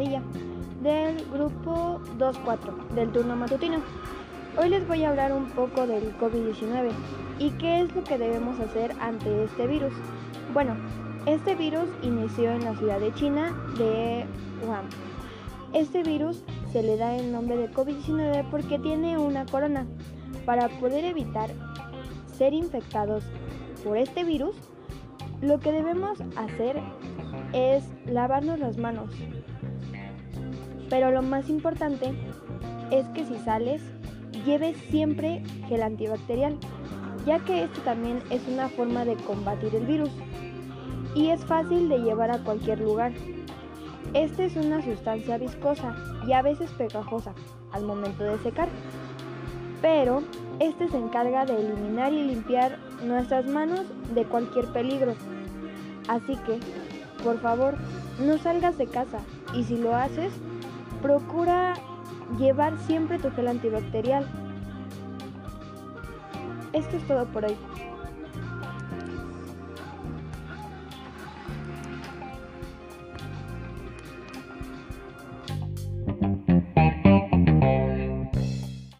Sofía del grupo 2-4 del turno matutino. Hoy les voy a hablar un poco del COVID-19 y qué es lo que debemos hacer ante este virus. Bueno, este virus inició en la ciudad de China de Wuhan. Este virus se le da el nombre de COVID-19 porque tiene una corona. Para poder evitar ser infectados por este virus, lo que debemos hacer es lavarnos las manos. Pero lo más importante es que si sales, lleves siempre gel antibacterial, ya que esto también es una forma de combatir el virus y es fácil de llevar a cualquier lugar. Esta es una sustancia viscosa y a veces pegajosa al momento de secar, pero este se encarga de eliminar y limpiar nuestras manos de cualquier peligro. Así que, por favor, no salgas de casa y si lo haces, procura llevar siempre tu gel antibacterial. Esto es todo por hoy.